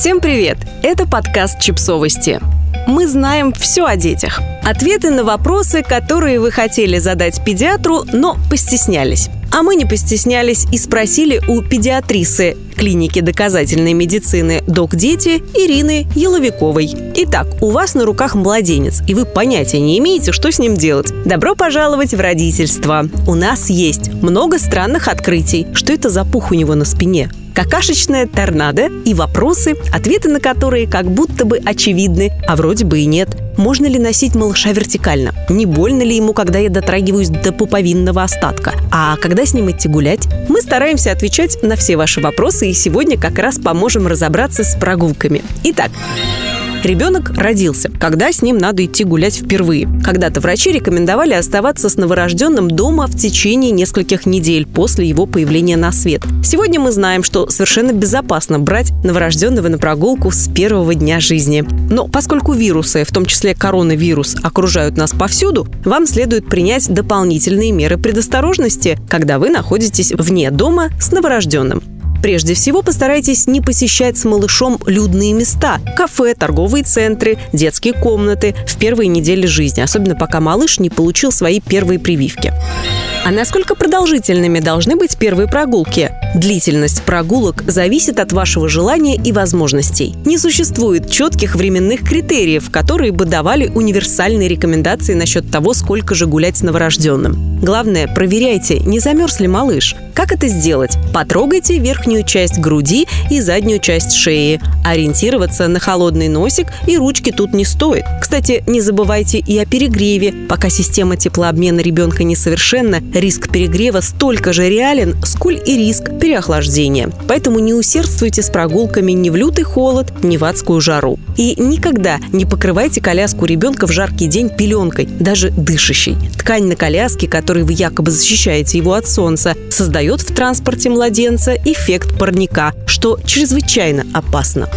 Всем привет! Это подкаст «Чипсовости». Мы знаем все о детях. Ответы на вопросы, которые вы хотели задать педиатру, но постеснялись. А мы не постеснялись и спросили у педиатрисы клиники доказательной медицины «Док Дети» Ирины Еловиковой. Итак, у вас на руках младенец, и вы понятия не имеете, что с ним делать. Добро пожаловать в родительство. У нас есть много странных открытий. Что это за пух у него на спине? какашечная торнадо и вопросы, ответы на которые как будто бы очевидны, а вроде бы и нет. Можно ли носить малыша вертикально? Не больно ли ему, когда я дотрагиваюсь до пуповинного остатка? А когда с ним идти гулять? Мы стараемся отвечать на все ваши вопросы и сегодня как раз поможем разобраться с прогулками. Итак, Ребенок родился, когда с ним надо идти гулять впервые. Когда-то врачи рекомендовали оставаться с новорожденным дома в течение нескольких недель после его появления на свет. Сегодня мы знаем, что совершенно безопасно брать новорожденного на прогулку с первого дня жизни. Но поскольку вирусы, в том числе коронавирус, окружают нас повсюду, вам следует принять дополнительные меры предосторожности, когда вы находитесь вне дома с новорожденным. Прежде всего, постарайтесь не посещать с малышом людные места – кафе, торговые центры, детские комнаты в первые недели жизни, особенно пока малыш не получил свои первые прививки. А насколько продолжительными должны быть первые прогулки? Длительность прогулок зависит от вашего желания и возможностей. Не существует четких временных критериев, которые бы давали универсальные рекомендации насчет того, сколько же гулять с новорожденным. Главное, проверяйте, не замерз ли малыш. Как это сделать? Потрогайте верхнюю часть груди и заднюю часть шеи. Ориентироваться на холодный носик и ручки тут не стоит. Кстати, не забывайте и о перегреве. Пока система теплообмена ребенка несовершенна, риск перегрева столько же реален, сколь и риск переохлаждения. Поэтому не усердствуйте с прогулками ни в лютый холод, ни в адскую жару. И никогда не покрывайте коляску ребенка в жаркий день пеленкой, даже дышащей. Ткань на коляске, которой вы якобы защищаете его от солнца, создает в транспорте младенца эффект парника, что чрезвычайно опасно.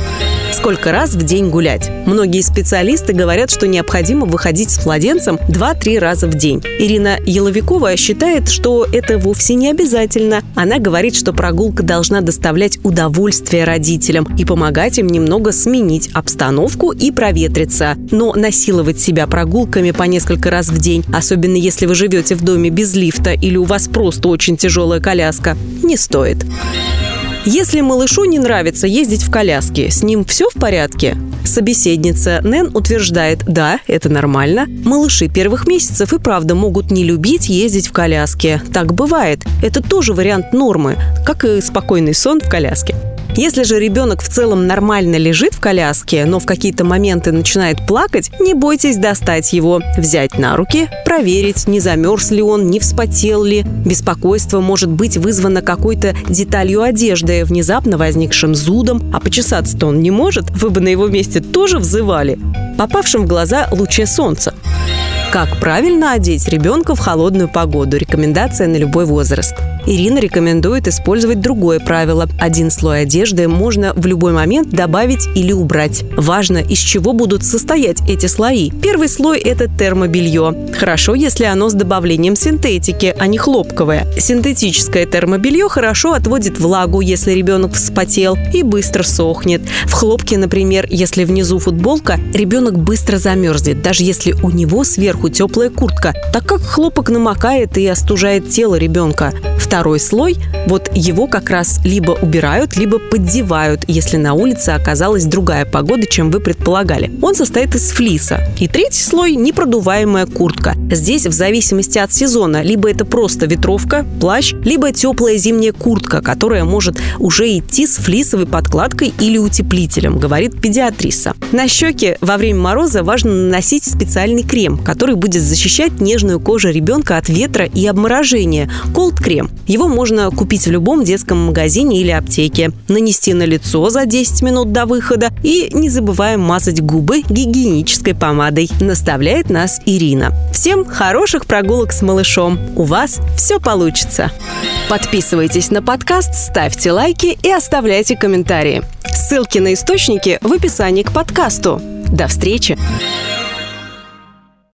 Сколько раз в день гулять? Многие специалисты говорят, что необходимо выходить с младенцем 2-3 раза в день. Ирина Еловикова считает, что это вовсе не обязательно. Она говорит, что прогулка должна доставлять удовольствие родителям и помогать им немного сменить обстановку и проветриться. Но насиловать себя прогулками по несколько раз в день, особенно если вы живете в доме без лифта или у вас просто очень тяжелая коляска, не стоит. Если малышу не нравится ездить в коляске, с ним все в порядке? Собеседница Нэн утверждает, да, это нормально. Малыши первых месяцев и правда могут не любить ездить в коляске. Так бывает. Это тоже вариант нормы, как и спокойный сон в коляске. Если же ребенок в целом нормально лежит в коляске, но в какие-то моменты начинает плакать, не бойтесь достать его, взять на руки, проверить, не замерз ли он, не вспотел ли. Беспокойство может быть вызвано какой-то деталью одежды, внезапно возникшим зудом, а почесаться-то он не может, вы бы на его месте тоже взывали. Попавшим в глаза луче солнца. Как правильно одеть ребенка в холодную погоду? Рекомендация на любой возраст. Ирина рекомендует использовать другое правило. Один слой одежды можно в любой момент добавить или убрать. Важно, из чего будут состоять эти слои. Первый слой – это термобелье. Хорошо, если оно с добавлением синтетики, а не хлопковое. Синтетическое термобелье хорошо отводит влагу, если ребенок вспотел, и быстро сохнет. В хлопке, например, если внизу футболка, ребенок быстро замерзнет, даже если у него сверху теплая куртка, так как хлопок намокает и остужает тело ребенка. Второй слой, вот его как раз либо убирают, либо поддевают, если на улице оказалась другая погода, чем вы предполагали. Он состоит из флиса. И третий слой – непродуваемая куртка. Здесь в зависимости от сезона, либо это просто ветровка, плащ, либо теплая зимняя куртка, которая может уже идти с флисовой подкладкой или утеплителем, говорит педиатриса. На щеки во время мороза важно наносить специальный крем, который будет защищать нежную кожу ребенка от ветра и обморожения – колд-крем. Его можно купить в любом детском магазине или аптеке, нанести на лицо за 10 минут до выхода и не забываем мазать губы гигиенической помадой, наставляет нас Ирина. Всем хороших прогулок с малышом. У вас все получится. Подписывайтесь на подкаст, ставьте лайки и оставляйте комментарии. Ссылки на источники в описании к подкасту. До встречи!